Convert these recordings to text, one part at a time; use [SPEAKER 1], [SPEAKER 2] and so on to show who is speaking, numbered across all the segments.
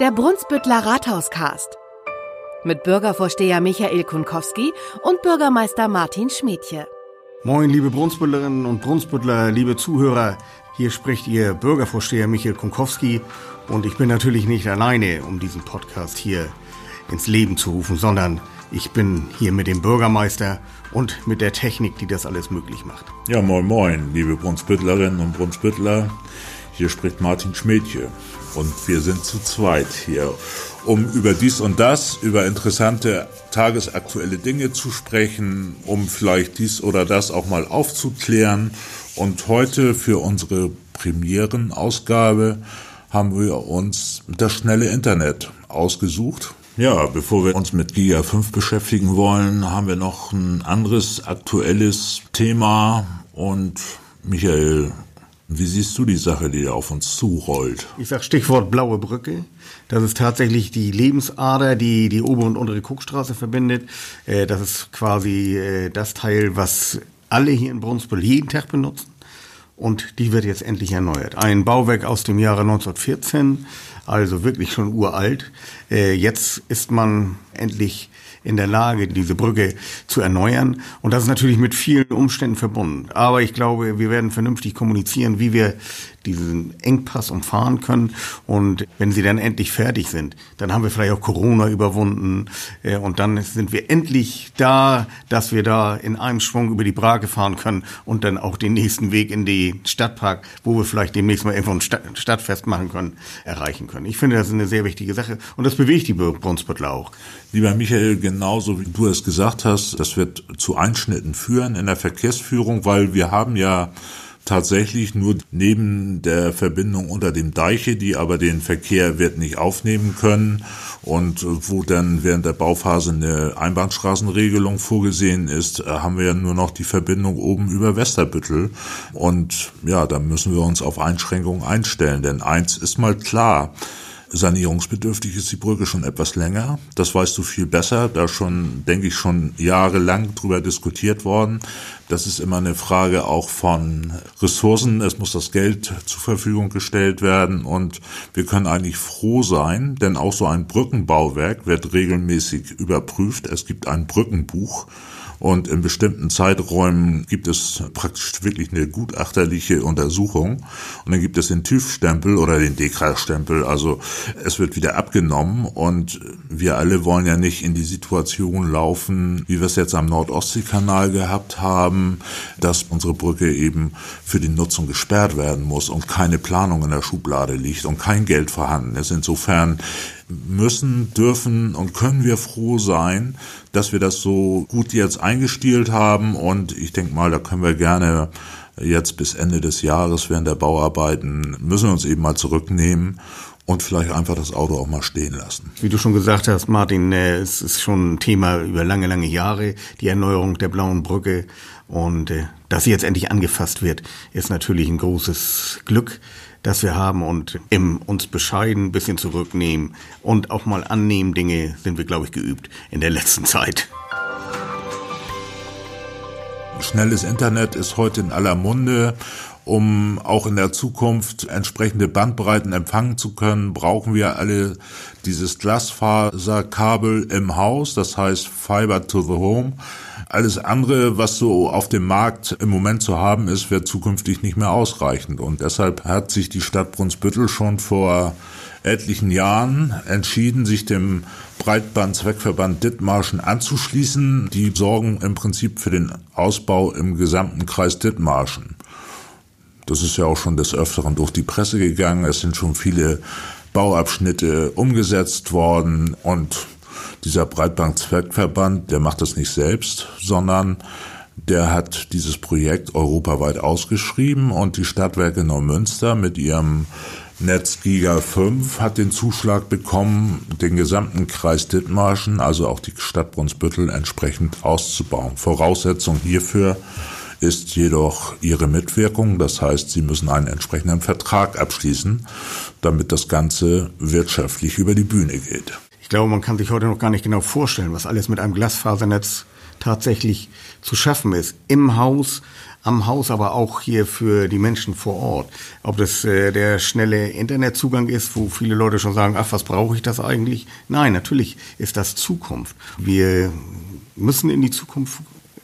[SPEAKER 1] Der Brunsbüttler Rathauscast. Mit Bürgervorsteher Michael Kunkowski und Bürgermeister Martin Schmiedje.
[SPEAKER 2] Moin, liebe Brunsbüttlerinnen und Brunsbüttler, liebe Zuhörer. Hier spricht Ihr Bürgervorsteher Michael Kunkowski und ich bin natürlich nicht alleine, um diesen Podcast hier ins Leben zu rufen, sondern ich bin hier mit dem Bürgermeister und mit der Technik, die das alles möglich macht.
[SPEAKER 3] Ja, moin, moin, liebe Brunsbüttlerinnen und Brunsbüttler. Hier spricht Martin Schmidtje und wir sind zu zweit hier, um über dies und das, über interessante tagesaktuelle Dinge zu sprechen, um vielleicht dies oder das auch mal aufzuklären. Und heute für unsere Premierenausgabe haben wir uns das schnelle Internet ausgesucht. Ja, bevor wir uns mit Giga 5 beschäftigen wollen, haben wir noch ein anderes aktuelles Thema und Michael, wie siehst du die Sache, die auf uns zurollt?
[SPEAKER 2] Ich sag Stichwort blaue Brücke. Das ist tatsächlich die Lebensader, die die obere und untere Kuckstraße verbindet. Äh, das ist quasi äh, das Teil, was alle hier in Brunsbüttel jeden Tag benutzen. Und die wird jetzt endlich erneuert. Ein Bauwerk aus dem Jahre 1914, also wirklich schon uralt. Äh, jetzt ist man endlich in der Lage, diese Brücke zu erneuern. Und das ist natürlich mit vielen Umständen verbunden. Aber ich glaube, wir werden vernünftig kommunizieren, wie wir diesen Engpass umfahren können. Und wenn sie dann endlich fertig sind, dann haben wir vielleicht auch Corona überwunden. Äh, und dann sind wir endlich da, dass wir da in einem Schwung über die Brake fahren können und dann auch den nächsten Weg in die Stadtpark, wo wir vielleicht demnächst mal irgendwo ein Stadtfest machen können, erreichen können. Ich finde, das ist eine sehr wichtige Sache. Und das bewegt die Brunsbüttler auch.
[SPEAKER 3] Lieber Michael, genauso wie du es gesagt hast, das wird zu Einschnitten führen in der Verkehrsführung, weil wir haben ja tatsächlich nur neben der Verbindung unter dem Deiche, die aber den Verkehr wird nicht aufnehmen können. Und wo dann während der Bauphase eine Einbahnstraßenregelung vorgesehen ist, haben wir ja nur noch die Verbindung oben über Westerbüttel. Und ja, da müssen wir uns auf Einschränkungen einstellen, denn eins ist mal klar, Sanierungsbedürftig ist die Brücke schon etwas länger. Das weißt du viel besser. Da schon, denke ich, schon jahrelang drüber diskutiert worden. Das ist immer eine Frage auch von Ressourcen. Es muss das Geld zur Verfügung gestellt werden und wir können eigentlich froh sein, denn auch so ein Brückenbauwerk wird regelmäßig überprüft. Es gibt ein Brückenbuch und in bestimmten Zeiträumen gibt es praktisch wirklich eine gutachterliche Untersuchung. Und dann gibt es den TÜV-Stempel oder den DEKRA-Stempel. Also es wird wieder abgenommen. Und wir alle wollen ja nicht in die Situation laufen, wie wir es jetzt am Nordostseekanal gehabt haben, dass unsere Brücke eben für die Nutzung gesperrt werden muss und keine Planung in der Schublade liegt und kein Geld vorhanden ist. Insofern müssen, dürfen und können wir froh sein, dass wir das so gut jetzt eingestielt haben. Und ich denke mal, da können wir gerne jetzt bis Ende des Jahres während der Bauarbeiten, müssen wir uns eben mal zurücknehmen und vielleicht einfach das Auto auch mal stehen lassen.
[SPEAKER 2] Wie du schon gesagt hast, Martin, äh, es ist schon ein Thema über lange, lange Jahre, die Erneuerung der Blauen Brücke. Und äh, dass sie jetzt endlich angefasst wird, ist natürlich ein großes Glück das wir haben und im uns bescheiden ein bisschen zurücknehmen und auch mal annehmen Dinge sind wir, glaube ich, geübt in der letzten Zeit.
[SPEAKER 3] Schnelles Internet ist heute in aller Munde. Um auch in der Zukunft entsprechende Bandbreiten empfangen zu können, brauchen wir alle dieses Glasfaserkabel im Haus, das heißt Fiber to the Home. Alles andere, was so auf dem Markt im Moment zu haben ist, wird zukünftig nicht mehr ausreichend. Und deshalb hat sich die Stadt Brunsbüttel schon vor etlichen Jahren entschieden, sich dem Breitbandzweckverband Dithmarschen anzuschließen. Die sorgen im Prinzip für den Ausbau im gesamten Kreis Dithmarschen. Das ist ja auch schon des Öfteren durch die Presse gegangen. Es sind schon viele Bauabschnitte umgesetzt worden und dieser Breitband-Zweckverband, der macht das nicht selbst, sondern der hat dieses Projekt europaweit ausgeschrieben und die Stadtwerke Neumünster mit ihrem Netz Giga 5 hat den Zuschlag bekommen, den gesamten Kreis Dithmarschen, also auch die Stadt Brunsbüttel entsprechend auszubauen. Voraussetzung hierfür ist jedoch ihre Mitwirkung. Das heißt, sie müssen einen entsprechenden Vertrag abschließen, damit das Ganze wirtschaftlich über die Bühne geht
[SPEAKER 2] glaube, man kann sich heute noch gar nicht genau vorstellen, was alles mit einem Glasfasernetz tatsächlich zu schaffen ist. Im Haus am Haus, aber auch hier für die Menschen vor Ort. Ob das äh, der schnelle Internetzugang ist, wo viele Leute schon sagen, ach, was brauche ich das eigentlich? Nein, natürlich ist das Zukunft. Wir müssen in die Zukunft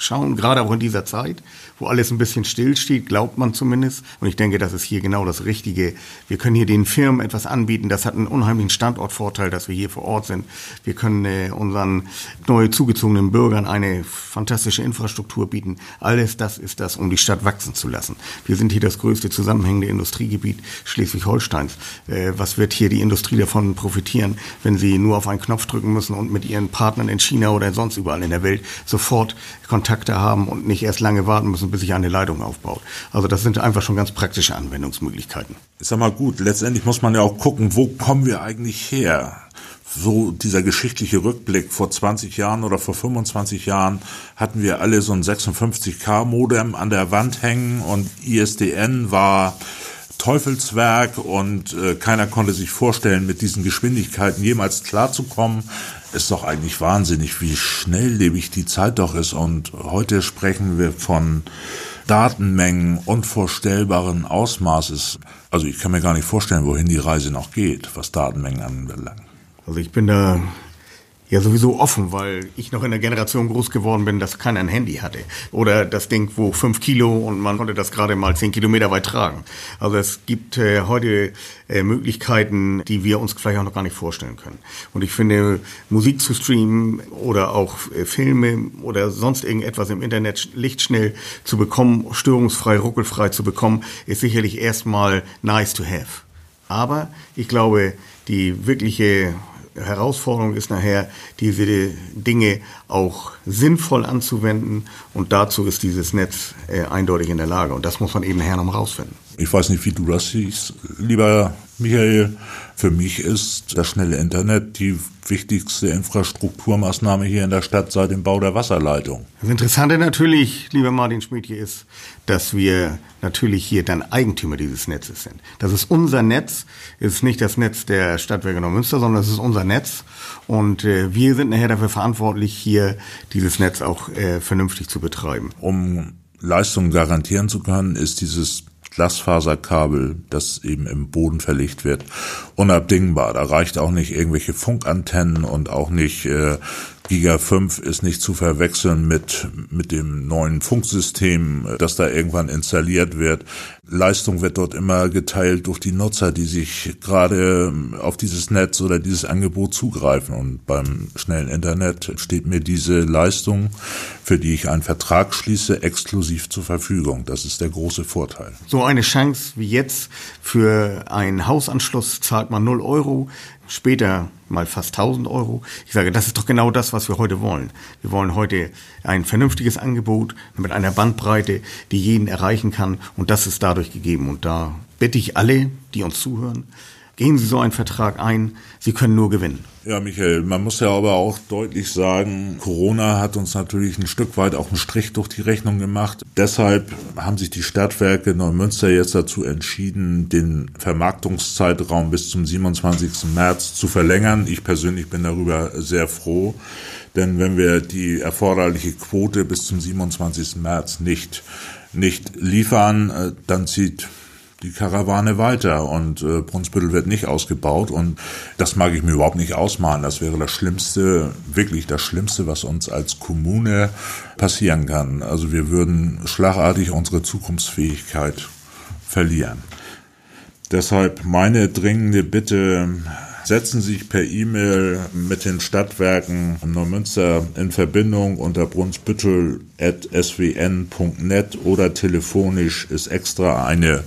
[SPEAKER 2] schauen, gerade auch in dieser Zeit, wo alles ein bisschen stillsteht, glaubt man zumindest. Und ich denke, das ist hier genau das Richtige. Wir können hier den Firmen etwas anbieten. Das hat einen unheimlichen Standortvorteil, dass wir hier vor Ort sind. Wir können äh, unseren neu zugezogenen Bürgern eine fantastische Infrastruktur bieten. Alles das ist das, um die Stadt wachsen zu lassen. Wir sind hier das größte zusammenhängende Industriegebiet Schleswig-Holsteins. Äh, was wird hier die Industrie davon profitieren, wenn sie nur auf einen Knopf drücken müssen und mit ihren Partnern in China oder sonst überall in der Welt sofort Kontakte haben und nicht erst lange warten müssen, bis sich eine Leitung aufbaut. Also das sind einfach schon ganz praktische Anwendungsmöglichkeiten.
[SPEAKER 3] Ich sag mal gut, letztendlich muss man ja auch gucken, wo kommen wir eigentlich her? so dieser geschichtliche Rückblick vor 20 Jahren oder vor 25 Jahren hatten wir alle so ein 56k Modem an der Wand hängen und ISDN war Teufelswerk und äh, keiner konnte sich vorstellen, mit diesen Geschwindigkeiten jemals klarzukommen. Ist doch eigentlich wahnsinnig, wie schnelllebig die Zeit doch ist. Und heute sprechen wir von Datenmengen unvorstellbaren Ausmaßes. Also ich kann mir gar nicht vorstellen, wohin die Reise noch geht, was Datenmengen anbelangt.
[SPEAKER 2] Also ich bin da ja sowieso offen, weil ich noch in der Generation groß geworden bin, dass keiner ein Handy hatte. Oder das Ding, wo fünf Kilo und man konnte das gerade mal zehn Kilometer weit tragen. Also es gibt äh, heute äh, Möglichkeiten, die wir uns vielleicht auch noch gar nicht vorstellen können. Und ich finde, Musik zu streamen oder auch äh, Filme oder sonst irgendetwas im Internet lichtschnell zu bekommen, störungsfrei, ruckelfrei zu bekommen, ist sicherlich erstmal nice to have. Aber ich glaube, die wirkliche Herausforderung ist nachher, diese Dinge auch sinnvoll anzuwenden. Und dazu ist dieses Netz äh, eindeutig in der Lage. Und das muss man eben nachher noch rausfinden.
[SPEAKER 3] Ich weiß nicht, wie du das siehst, lieber Michael. Für mich ist das schnelle Internet die wichtigste Infrastrukturmaßnahme hier in der Stadt seit dem Bau der Wasserleitung.
[SPEAKER 2] Das Interessante natürlich, lieber Martin Schmidt, hier ist, dass wir natürlich hier dann Eigentümer dieses Netzes sind. Das ist unser Netz, ist nicht das Netz der Stadtwerke Neumünster, sondern es ist unser Netz. Und äh, wir sind nachher dafür verantwortlich, hier dieses Netz auch äh, vernünftig zu betreiben.
[SPEAKER 3] Um Leistungen garantieren zu können, ist dieses Glasfaserkabel, das eben im Boden verlegt wird, unabdingbar. Da reicht auch nicht irgendwelche Funkantennen und auch nicht äh, Giga 5 ist nicht zu verwechseln mit, mit dem neuen Funksystem, das da irgendwann installiert wird. Leistung wird dort immer geteilt durch die Nutzer, die sich gerade auf dieses Netz oder dieses Angebot zugreifen. Und beim schnellen Internet steht mir diese Leistung, für die ich einen Vertrag schließe, exklusiv zur Verfügung. Das ist der große Vorteil.
[SPEAKER 2] So eine Chance wie jetzt für einen Hausanschluss zahlt man 0 Euro später mal fast 1000 Euro. Ich sage, das ist doch genau das, was wir heute wollen. Wir wollen heute ein vernünftiges Angebot mit einer Bandbreite, die jeden erreichen kann. Und das ist dadurch gegeben. Und da bitte ich alle, die uns zuhören, gehen Sie so einen Vertrag ein. Sie können nur gewinnen.
[SPEAKER 3] Ja, Michael, man muss ja aber auch deutlich sagen, Corona hat uns natürlich ein Stück weit auch einen Strich durch die Rechnung gemacht. Deshalb haben sich die Stadtwerke Neumünster jetzt dazu entschieden, den Vermarktungszeitraum bis zum 27. März zu verlängern. Ich persönlich bin darüber sehr froh, denn wenn wir die erforderliche Quote bis zum 27. März nicht nicht liefern, äh, dann zieht die Karawane weiter und äh, Brunsbüttel wird nicht ausgebaut und das mag ich mir überhaupt nicht ausmalen. Das wäre das Schlimmste, wirklich das Schlimmste, was uns als Kommune passieren kann. Also wir würden schlagartig unsere Zukunftsfähigkeit verlieren. Deshalb meine dringende Bitte, setzen Sie sich per E-Mail mit den Stadtwerken Neumünster in Verbindung unter brunsbüttel.swn.net oder telefonisch ist extra eine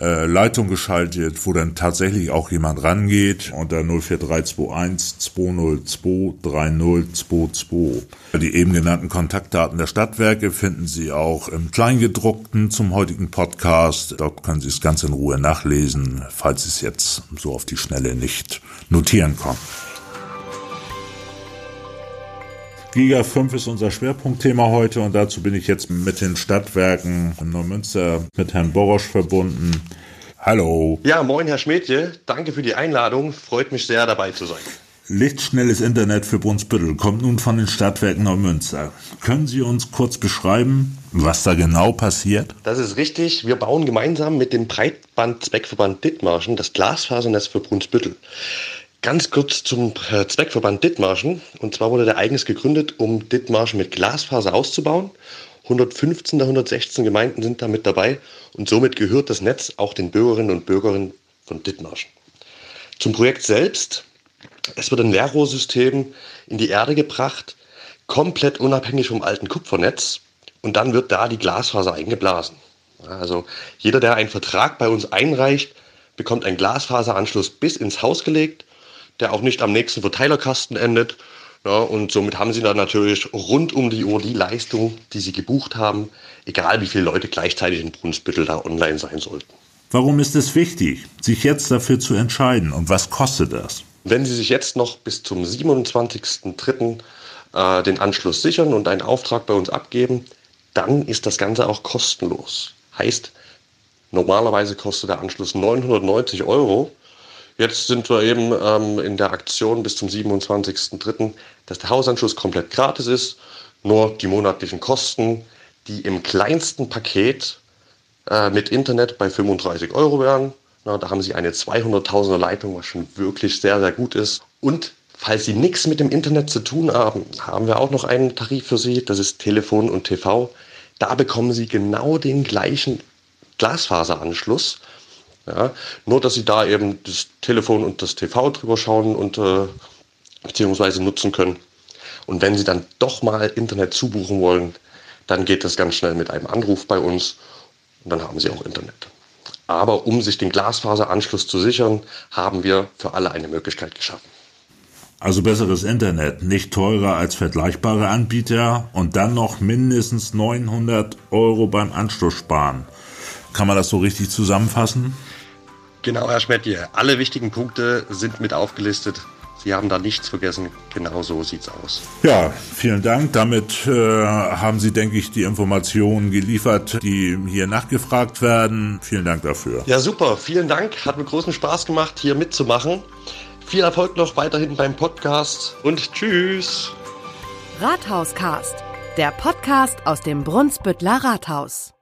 [SPEAKER 3] äh, Leitung geschaltet, wo dann tatsächlich auch jemand rangeht unter 04321 202 3022. Die eben genannten Kontaktdaten der Stadtwerke finden Sie auch im Kleingedruckten zum heutigen Podcast. Dort können Sie es ganz in Ruhe nachlesen, falls Sie es jetzt so auf die Schnelle nicht notieren konnten. Giga 5 ist unser Schwerpunktthema heute und dazu bin ich jetzt mit den Stadtwerken in Neumünster mit Herrn Borosch verbunden. Hallo.
[SPEAKER 4] Ja, moin Herr Schmidtje, danke für die Einladung, freut mich sehr dabei zu sein.
[SPEAKER 3] Lichtschnelles Internet für Brunsbüttel kommt nun von den Stadtwerken Neumünster. Können Sie uns kurz beschreiben, was da genau passiert?
[SPEAKER 4] Das ist richtig. Wir bauen gemeinsam mit dem Breitband-Zweckverband Dithmarschen das Glasfasernetz für Brunsbüttel. Ganz kurz zum äh, Zweckverband Dithmarschen. Und zwar wurde der eigens gegründet, um Dithmarschen mit Glasfaser auszubauen. 115 der 116 Gemeinden sind da mit dabei und somit gehört das Netz auch den Bürgerinnen und Bürgern von Dithmarschen. Zum Projekt selbst. Es wird ein Leerrohrsystem in die Erde gebracht, komplett unabhängig vom alten Kupfernetz. Und dann wird da die Glasfaser eingeblasen. Also jeder, der einen Vertrag bei uns einreicht, bekommt einen Glasfaseranschluss bis ins Haus gelegt, der auch nicht am nächsten Verteilerkasten endet. Ja, und somit haben sie dann natürlich rund um die Uhr die Leistung, die sie gebucht haben, egal wie viele Leute gleichzeitig in Brunsbüttel da online sein sollten.
[SPEAKER 3] Warum ist es wichtig, sich jetzt dafür zu entscheiden und was kostet das?
[SPEAKER 4] Wenn Sie sich jetzt noch bis zum 27.03. Äh, den Anschluss sichern und einen Auftrag bei uns abgeben, dann ist das Ganze auch kostenlos. Heißt, normalerweise kostet der Anschluss 990 Euro. Jetzt sind wir eben ähm, in der Aktion bis zum 27.03., dass der Hausanschluss komplett gratis ist, nur die monatlichen Kosten, die im kleinsten Paket äh, mit Internet bei 35 Euro wären. Na, da haben Sie eine 200.000er Leitung, was schon wirklich sehr, sehr gut ist. Und falls Sie nichts mit dem Internet zu tun haben, haben wir auch noch einen Tarif für Sie. Das ist Telefon und TV. Da bekommen Sie genau den gleichen Glasfaseranschluss. Ja, nur, dass Sie da eben das Telefon und das TV drüber schauen und äh, beziehungsweise nutzen können. Und wenn Sie dann doch mal Internet zubuchen wollen, dann geht das ganz schnell mit einem Anruf bei uns und dann haben Sie auch Internet. Aber um sich den Glasfaseranschluss zu sichern, haben wir für alle eine Möglichkeit geschaffen.
[SPEAKER 3] Also besseres Internet, nicht teurer als vergleichbare Anbieter und dann noch mindestens 900 Euro beim Anschluss sparen. Kann man das so richtig zusammenfassen?
[SPEAKER 4] Genau, Herr Schmettje. Alle wichtigen Punkte sind mit aufgelistet. Sie haben da nichts vergessen. Genau so sieht's aus.
[SPEAKER 3] Ja, vielen Dank. Damit äh, haben Sie, denke ich, die Informationen geliefert, die hier nachgefragt werden. Vielen Dank dafür.
[SPEAKER 4] Ja, super. Vielen Dank. Hat mir großen Spaß gemacht, hier mitzumachen. Viel Erfolg noch weiterhin beim Podcast und tschüss.
[SPEAKER 1] Rathauscast, der Podcast aus dem Brunsbüttler Rathaus.